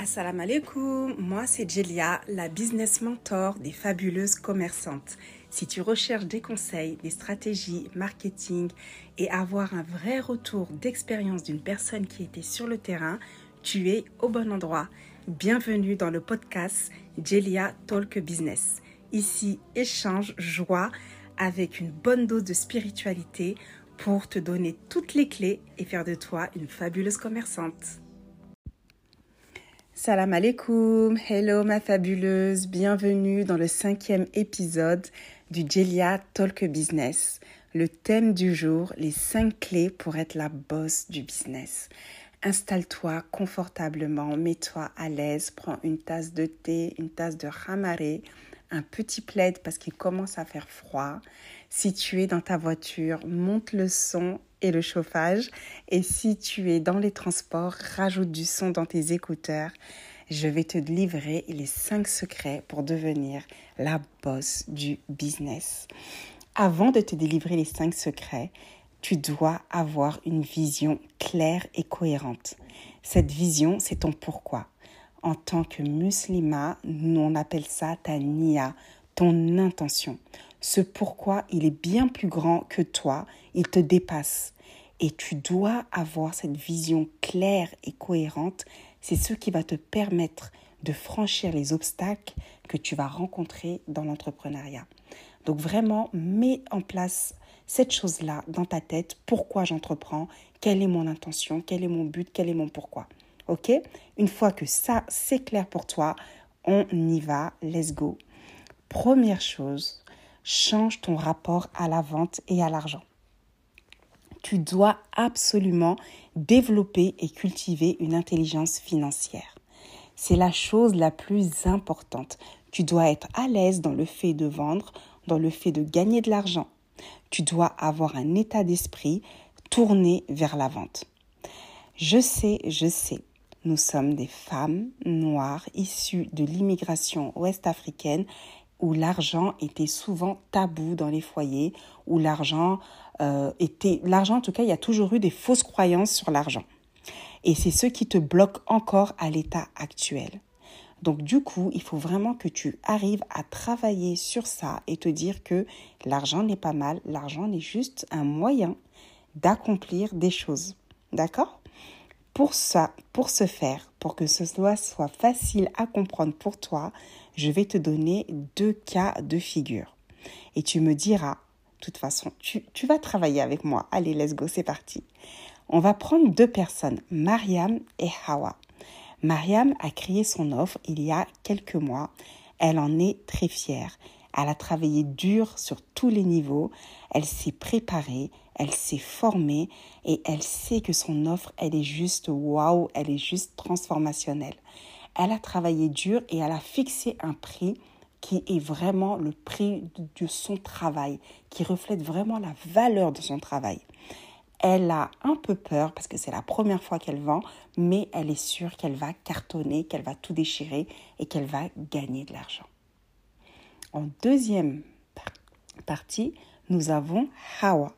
Assalamu alaikum, moi c'est Jelia, la business mentor des fabuleuses commerçantes. Si tu recherches des conseils, des stratégies, marketing et avoir un vrai retour d'expérience d'une personne qui était sur le terrain, tu es au bon endroit. Bienvenue dans le podcast Jelia Talk Business. Ici, échange, joie avec une bonne dose de spiritualité pour te donner toutes les clés et faire de toi une fabuleuse commerçante. Salam alaikum, hello ma fabuleuse, bienvenue dans le cinquième épisode du Jelia Talk Business. Le thème du jour, les cinq clés pour être la boss du business. Installe-toi confortablement, mets-toi à l'aise, prends une tasse de thé, une tasse de ramaré, un petit plaid parce qu'il commence à faire froid. Si tu es dans ta voiture, monte le son et le chauffage. Et si tu es dans les transports, rajoute du son dans tes écouteurs. Je vais te livrer les 5 secrets pour devenir la boss du business. Avant de te délivrer les 5 secrets, tu dois avoir une vision claire et cohérente. Cette vision, c'est ton pourquoi. En tant que musulman, nous on appelle ça ta niya, ton intention. Ce pourquoi, il est bien plus grand que toi, il te dépasse. Et tu dois avoir cette vision claire et cohérente. C'est ce qui va te permettre de franchir les obstacles que tu vas rencontrer dans l'entrepreneuriat. Donc vraiment, mets en place cette chose-là dans ta tête. Pourquoi j'entreprends? Quelle est mon intention? Quel est mon but? Quel est mon pourquoi? Ok? Une fois que ça, c'est clair pour toi, on y va. Let's go. Première chose, change ton rapport à la vente et à l'argent. Tu dois absolument développer et cultiver une intelligence financière. C'est la chose la plus importante. Tu dois être à l'aise dans le fait de vendre, dans le fait de gagner de l'argent. Tu dois avoir un état d'esprit tourné vers la vente. Je sais, je sais, nous sommes des femmes noires issues de l'immigration ouest-africaine où l'argent était souvent tabou dans les foyers, où l'argent euh, était... L'argent, en tout cas, il y a toujours eu des fausses croyances sur l'argent. Et c'est ce qui te bloque encore à l'état actuel. Donc du coup, il faut vraiment que tu arrives à travailler sur ça et te dire que l'argent n'est pas mal, l'argent n'est juste un moyen d'accomplir des choses. D'accord? Pour ça, pour ce faire, pour que ce soit facile à comprendre pour toi, je vais te donner deux cas de figure. Et tu me diras, de toute façon, tu, tu vas travailler avec moi. Allez, let's go, c'est parti. On va prendre deux personnes, Mariam et Hawa. Mariam a créé son offre il y a quelques mois. Elle en est très fière. Elle a travaillé dur sur tous les niveaux. Elle s'est préparée, elle s'est formée et elle sait que son offre, elle est juste waouh, elle est juste transformationnelle elle a travaillé dur et elle a fixé un prix qui est vraiment le prix de son travail, qui reflète vraiment la valeur de son travail. Elle a un peu peur parce que c'est la première fois qu'elle vend, mais elle est sûre qu'elle va cartonner, qu'elle va tout déchirer et qu'elle va gagner de l'argent. En deuxième partie, nous avons Hawa.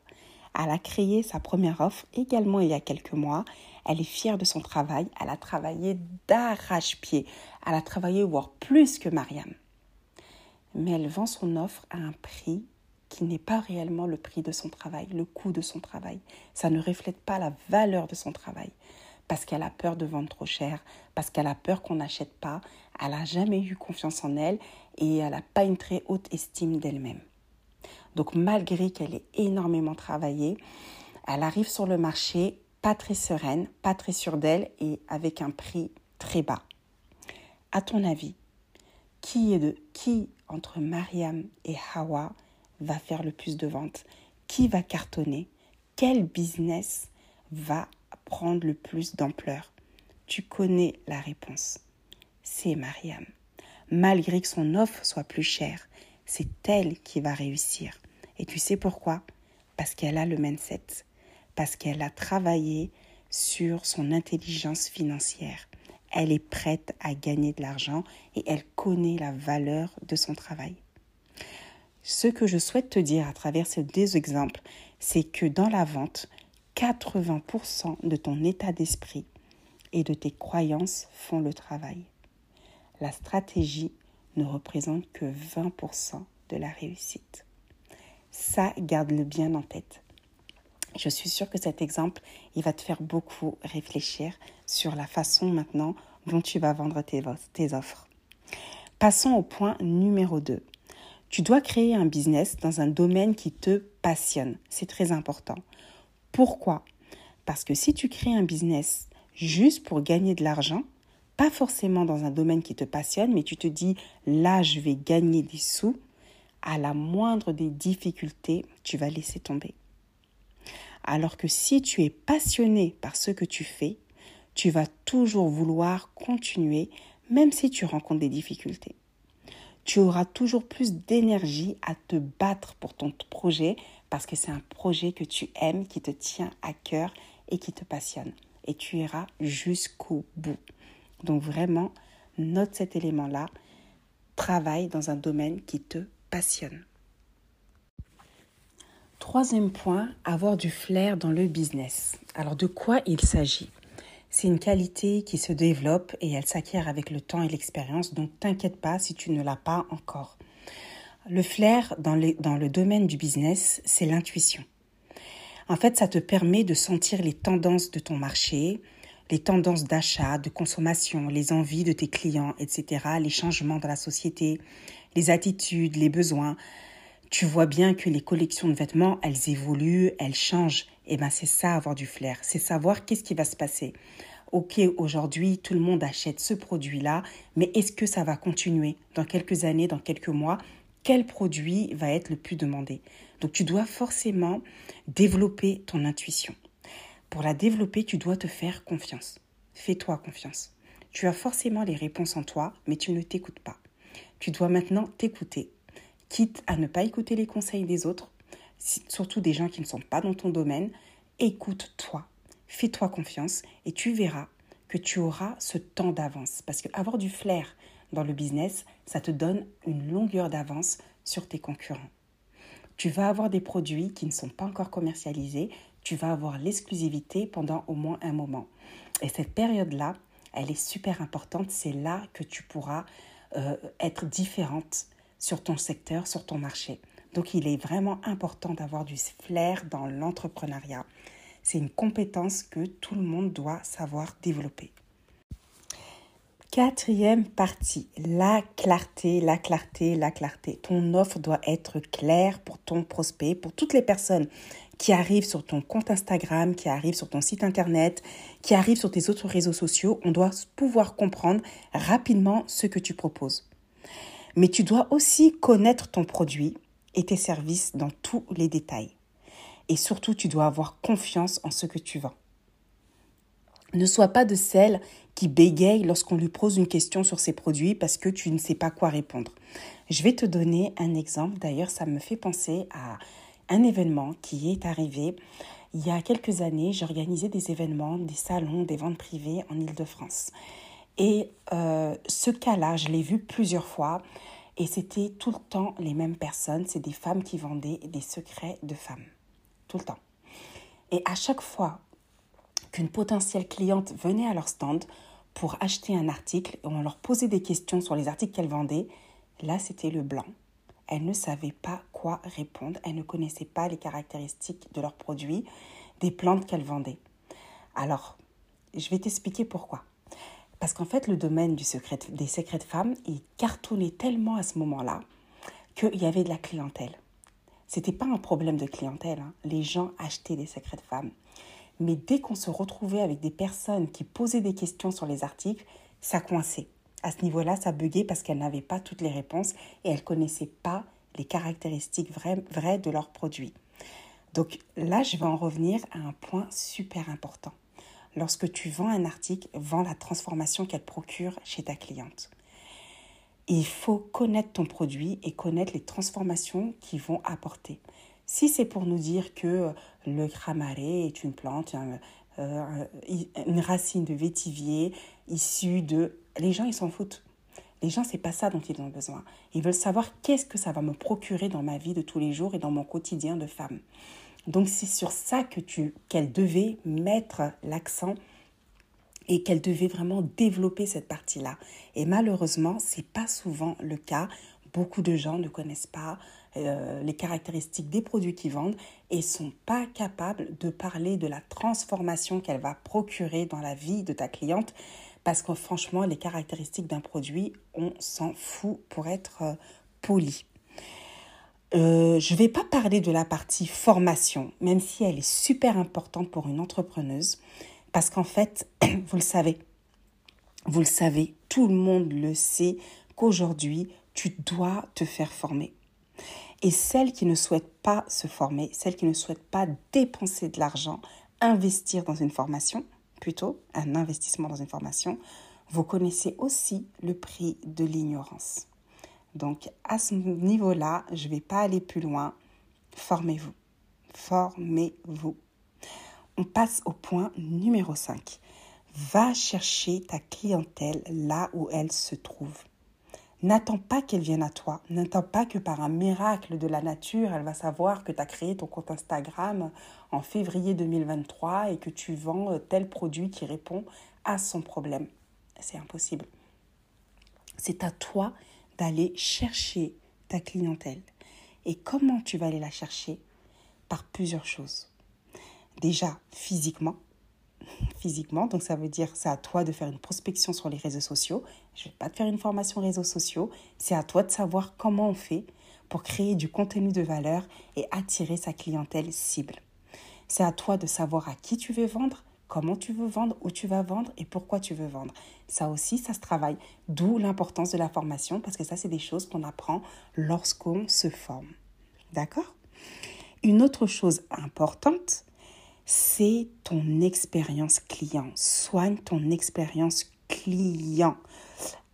Elle a créé sa première offre également il y a quelques mois elle est fière de son travail. Elle a travaillé d'arrache-pied. Elle a travaillé voire plus que Mariam. Mais elle vend son offre à un prix qui n'est pas réellement le prix de son travail, le coût de son travail. Ça ne reflète pas la valeur de son travail. Parce qu'elle a peur de vendre trop cher, parce qu'elle a peur qu'on n'achète pas, elle n'a jamais eu confiance en elle et elle n'a pas une très haute estime d'elle-même. Donc malgré qu'elle ait énormément travaillé, elle arrive sur le marché pas très sereine, pas très sûre d'elle et avec un prix très bas. À ton avis, qui est de qui entre Mariam et Hawa va faire le plus de ventes? Qui va cartonner? Quel business va prendre le plus d'ampleur? Tu connais la réponse. C'est Mariam. Malgré que son offre soit plus chère, c'est elle qui va réussir. Et tu sais pourquoi? Parce qu'elle a le mindset parce qu'elle a travaillé sur son intelligence financière. Elle est prête à gagner de l'argent et elle connaît la valeur de son travail. Ce que je souhaite te dire à travers ces deux exemples, c'est que dans la vente, 80% de ton état d'esprit et de tes croyances font le travail. La stratégie ne représente que 20% de la réussite. Ça, garde-le bien en tête. Je suis sûre que cet exemple, il va te faire beaucoup réfléchir sur la façon maintenant dont tu vas vendre tes, offres. Passons au point numéro 2. Tu dois créer un business dans un domaine qui te passionne. C'est très important. Pourquoi? Parce que si tu crées un business juste pour gagner de l'argent, pas forcément dans un domaine qui te passionne, mais tu te dis là, je vais gagner des sous, à la moindre des difficultés, tu vas laisser tomber. Alors que si tu es passionné par ce que tu fais, tu vas toujours vouloir continuer, même si tu rencontres des difficultés. Tu auras toujours plus d'énergie à te battre pour ton projet parce que c'est un projet que tu aimes, qui te tient à cœur et qui te passionne. Et tu iras jusqu'au bout. Donc vraiment, note cet élément-là. Travaille dans un domaine qui te passionne. Troisième point, avoir du flair dans le business. Alors de quoi il s'agit? C'est une qualité qui se développe et elle s'acquiert avec le temps et l'expérience, donc t'inquiète pas si tu ne l'as pas encore. Le flair dans, dans le domaine du business, c'est l'intuition. En fait, ça te permet de sentir les tendances de ton marché, les tendances d'achat, de consommation, les envies de tes clients, etc., les changements dans la société, les attitudes, les besoins. Tu vois bien que les collections de vêtements, elles évoluent, elles changent. Et eh ben c'est ça avoir du flair, c'est savoir qu'est-ce qui va se passer. Ok, aujourd'hui, tout le monde achète ce produit-là, mais est-ce que ça va continuer dans quelques années, dans quelques mois? Quel produit va être le plus demandé? Donc tu dois forcément développer ton intuition. Pour la développer, tu dois te faire confiance. Fais-toi confiance. Tu as forcément les réponses en toi, mais tu ne t'écoutes pas. Tu dois maintenant t'écouter, quitte à ne pas écouter les conseils des autres, surtout des gens qui ne sont pas dans ton domaine. Écoute-toi, fais-toi confiance et tu verras que tu auras ce temps d'avance. Parce que avoir du flair dans le business, ça te donne une longueur d'avance sur tes concurrents. Tu vas avoir des produits qui ne sont pas encore commercialisés, tu vas avoir l'exclusivité pendant au moins un moment. Et cette période-là, elle est super importante. C'est là que tu pourras euh, être différente sur ton secteur, sur ton marché. Donc il est vraiment important d'avoir du flair dans l'entrepreneuriat. C'est une compétence que tout le monde doit savoir développer. Quatrième partie, la clarté, la clarté, la clarté. Ton offre doit être claire pour ton prospect, pour toutes les personnes qui arrivent sur ton compte Instagram, qui arrivent sur ton site internet, qui arrivent sur tes autres réseaux sociaux. On doit pouvoir comprendre rapidement ce que tu proposes. Mais tu dois aussi connaître ton produit et tes services dans tous les détails. Et surtout, tu dois avoir confiance en ce que tu vends. Ne sois pas de celle qui bégaye lorsqu'on lui pose une question sur ses produits parce que tu ne sais pas quoi répondre. Je vais te donner un exemple. D'ailleurs, ça me fait penser à un événement qui est arrivé il y a quelques années. J'organisais des événements, des salons, des ventes privées en Ile-de-France. Et euh, ce cas-là, je l'ai vu plusieurs fois et c'était tout le temps les mêmes personnes. C'est des femmes qui vendaient des secrets de femmes. Tout le temps. Et à chaque fois qu'une potentielle cliente venait à leur stand pour acheter un article et on leur posait des questions sur les articles qu'elle vendait, là c'était le blanc. Elle ne savait pas quoi répondre, elle ne connaissait pas les caractéristiques de leurs produits, des plantes qu'elle vendait. Alors, je vais t'expliquer pourquoi. Parce qu'en fait, le domaine des secrets de femmes, il cartonnait tellement à ce moment-là qu'il y avait de la clientèle. C'était pas un problème de clientèle. Hein. Les gens achetaient des secrets de femmes. Mais dès qu'on se retrouvait avec des personnes qui posaient des questions sur les articles, ça coinçait à ce niveau-là, ça buguait parce qu'elle n'avait pas toutes les réponses et elle ne connaissait pas les caractéristiques vraies, vraies de leurs produits. Donc là, je vais en revenir à un point super important. Lorsque tu vends un article, vends la transformation qu'elle procure chez ta cliente. Il faut connaître ton produit et connaître les transformations qu'ils vont apporter. Si c'est pour nous dire que le cramaré est une plante, euh, une racine de vétivier issue de les gens, ils s'en foutent. Les gens, c'est pas ça dont ils ont besoin. Ils veulent savoir qu'est-ce que ça va me procurer dans ma vie de tous les jours et dans mon quotidien de femme. Donc c'est sur ça que tu qu'elle devait mettre l'accent et qu'elle devait vraiment développer cette partie-là. Et malheureusement, c'est pas souvent le cas. Beaucoup de gens ne connaissent pas euh, les caractéristiques des produits qu'ils vendent et sont pas capables de parler de la transformation qu'elle va procurer dans la vie de ta cliente parce que franchement, les caractéristiques d'un produit, on s'en fout pour être euh, poli. Euh, je ne vais pas parler de la partie formation, même si elle est super importante pour une entrepreneuse, parce qu'en fait, vous le savez, vous le savez, tout le monde le sait qu'aujourd'hui, tu dois te faire former. Et celles qui ne souhaitent pas se former, celles qui ne souhaitent pas dépenser de l'argent, investir dans une formation, plutôt un investissement dans une formation, vous connaissez aussi le prix de l'ignorance. Donc à ce niveau-là, je ne vais pas aller plus loin. Formez-vous. Formez-vous. On passe au point numéro 5. Va chercher ta clientèle là où elle se trouve. N'attends pas qu'elle vienne à toi. N'attends pas que par un miracle de la nature, elle va savoir que tu as créé ton compte Instagram en février 2023 et que tu vends tel produit qui répond à son problème. C'est impossible. C'est à toi d'aller chercher ta clientèle. Et comment tu vas aller la chercher? Par plusieurs choses. Déjà, physiquement. Physiquement, donc ça veut dire c'est à toi de faire une prospection sur les réseaux sociaux. Je ne vais pas te faire une formation réseaux sociaux. C'est à toi de savoir comment on fait pour créer du contenu de valeur et attirer sa clientèle cible. C'est à toi de savoir à qui tu veux vendre, comment tu veux vendre, où tu vas vendre et pourquoi tu veux vendre. Ça aussi, ça se travaille. D'où l'importance de la formation, parce que ça, c'est des choses qu'on apprend lorsqu'on se forme. D'accord? Une autre chose importante, c'est ton expérience client. Soigne ton expérience client.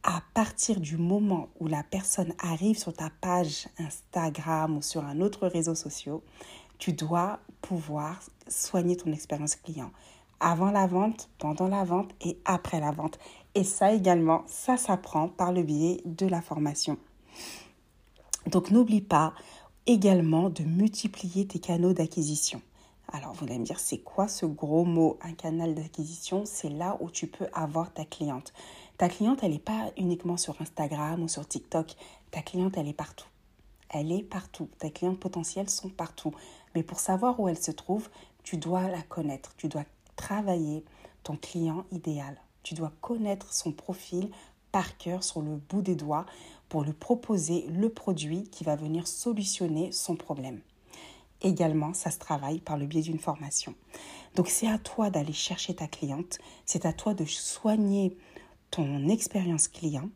À partir du moment où la personne arrive sur ta page Instagram ou sur un autre réseau social, tu dois pouvoir soigner ton expérience client avant la vente, pendant la vente et après la vente. Et ça également, ça s'apprend par le biais de la formation. Donc n'oublie pas également de multiplier tes canaux d'acquisition. Alors vous allez me dire, c'est quoi ce gros mot, un canal d'acquisition? C'est là où tu peux avoir ta cliente. Ta cliente, elle n'est pas uniquement sur Instagram ou sur TikTok. Ta cliente, elle est partout. Elle est partout. Tes clientes potentielles sont partout. Mais pour savoir où elle se trouve, tu dois la connaître. Tu dois travailler ton client idéal. Tu dois connaître son profil par cœur sur le bout des doigts pour lui proposer le produit qui va venir solutionner son problème. Également, ça se travaille par le biais d'une formation. Donc c'est à toi d'aller chercher ta cliente, c'est à toi de soigner ton expérience client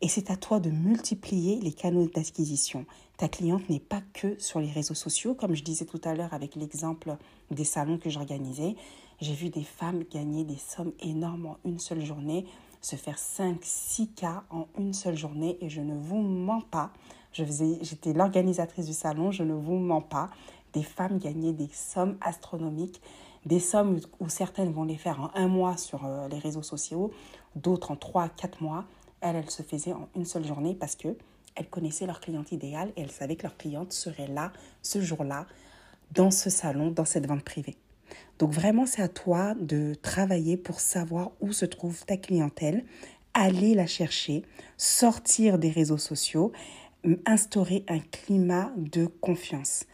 et c'est à toi de multiplier les canaux d'acquisition. Ta cliente n'est pas que sur les réseaux sociaux, comme je disais tout à l'heure avec l'exemple des salons que j'organisais. J'ai vu des femmes gagner des sommes énormes en une seule journée, se faire 5, 6 cas en une seule journée et je ne vous mens pas. Je faisais, j'étais l'organisatrice du salon, je ne vous mens pas. Des femmes gagnaient des sommes astronomiques, des sommes où certaines vont les faire en un mois sur euh, les réseaux sociaux, d'autres en 3 4 mois. Elles, elles se faisaient en une seule journée parce que elles connaissaient leur cliente idéale et elles savaient que leur cliente serait là ce jour-là dans ce salon, dans cette vente privée. Donc vraiment, c'est à toi de travailler pour savoir où se trouve ta clientèle, aller la chercher, sortir des réseaux sociaux, instaurer un climat de confiance.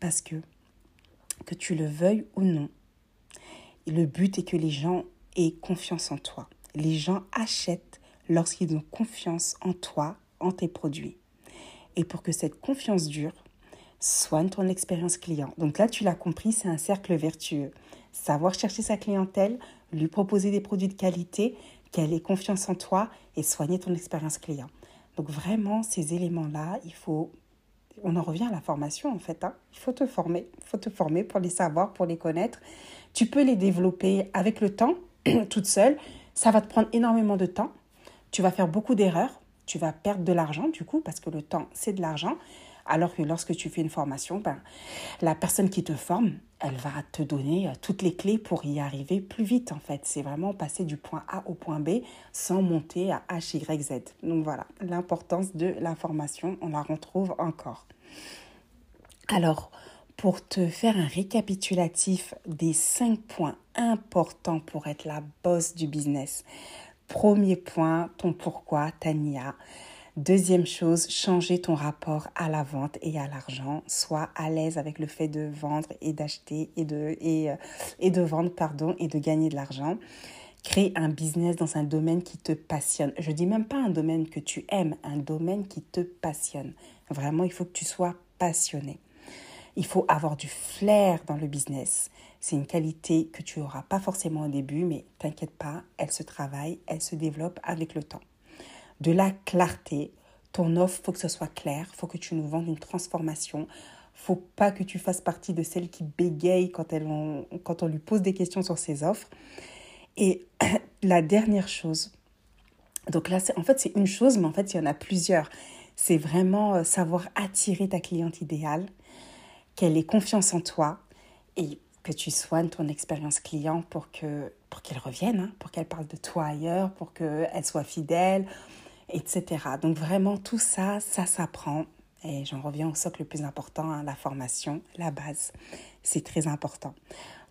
Parce que, que tu le veuilles ou non, le but est que les gens aient confiance en toi. Les gens achètent lorsqu'ils ont confiance en toi, en tes produits. Et pour que cette confiance dure, soigne ton expérience client. Donc là, tu l'as compris, c'est un cercle vertueux. Savoir chercher sa clientèle, lui proposer des produits de qualité, qu'elle ait confiance en toi et soigner ton expérience client. Donc vraiment, ces éléments-là, il faut... On en revient à la formation en fait. Hein. Il faut te former. Il faut te former pour les savoir, pour les connaître. Tu peux les développer avec le temps, toute seule. Ça va te prendre énormément de temps. Tu vas faire beaucoup d'erreurs. Tu vas perdre de l'argent du coup, parce que le temps, c'est de l'argent. Alors que lorsque tu fais une formation, ben, la personne qui te forme, elle va te donner euh, toutes les clés pour y arriver plus vite en fait. C'est vraiment passer du point A au point B sans monter à H, Y, Z. Donc voilà, l'importance de la formation, on la retrouve encore. Alors, pour te faire un récapitulatif des cinq points importants pour être la boss du business. Premier point, ton pourquoi, Tania. Deuxième chose, changer ton rapport à la vente et à l'argent. Sois à l'aise avec le fait de vendre et d'acheter et de, et, euh, de vendre pardon, et de gagner de l'argent. Crée un business dans un domaine qui te passionne. Je dis même pas un domaine que tu aimes, un domaine qui te passionne. Vraiment, il faut que tu sois passionné. Il faut avoir du flair dans le business. C'est une qualité que tu n'auras pas forcément au début, mais t'inquiète pas, elle se travaille, elle se développe avec le temps de la clarté. Ton offre, faut que ce soit clair, faut que tu nous vendes une transformation. Faut pas que tu fasses partie de celles qui bégayent quand, elles quand on lui pose des questions sur ses offres. Et la dernière chose, donc là, en fait, c'est une chose, mais en fait, il y en a plusieurs. C'est vraiment euh, savoir attirer ta cliente idéale, qu'elle ait confiance en toi et que tu soignes ton expérience client pour pour qu'elle revienne, hein, pour qu'elle parle de toi ailleurs, pour qu'elle soit fidèle, etc. Donc vraiment tout ça, ça s'apprend. Et j'en reviens au socle le plus important, hein, la formation, la base. C'est très important.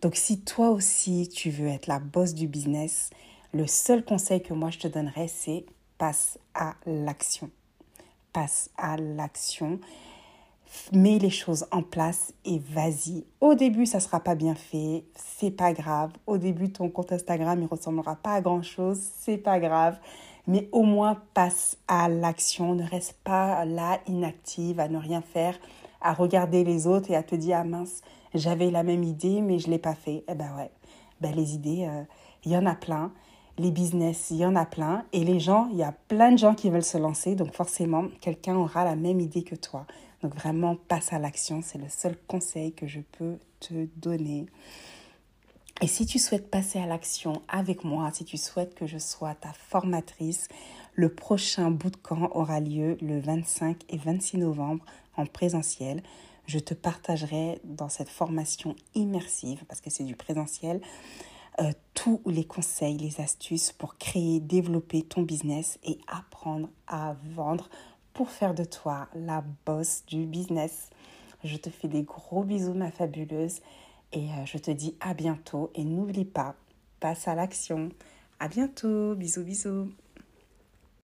Donc si toi aussi tu veux être la boss du business, le seul conseil que moi je te donnerais, c'est passe à l'action. Passe à l'action. Mets les choses en place et vas-y. Au début, ça sera pas bien fait, c'est pas grave. Au début, ton compte Instagram, il ressemblera pas à grand chose, c'est pas grave mais au moins passe à l'action, ne reste pas là inactive, à ne rien faire, à regarder les autres et à te dire ah mince, j'avais la même idée mais je l'ai pas fait. Eh ben ouais, ben les idées, euh, il y en a plein. Les business, il y en a plein. Et les gens, il y a plein de gens qui veulent se lancer. Donc forcément, quelqu'un aura la même idée que toi. Donc vraiment, passe à l'action. C'est le seul conseil que je peux te donner. Et si tu souhaites passer à l'action avec moi, si tu souhaites que je sois ta formatrice, le prochain bootcamp aura lieu le 25 et 26 novembre en présentiel. Je te partagerai dans cette formation immersive, parce que c'est du présentiel, euh, tous les conseils, les astuces pour créer, développer ton business et apprendre à vendre pour faire de toi la boss du business. Je te fais des gros bisous, ma fabuleuse. Et euh, je te dis à bientôt et n'oublie pas, passe à l'action. À bientôt. Bisous, bisous.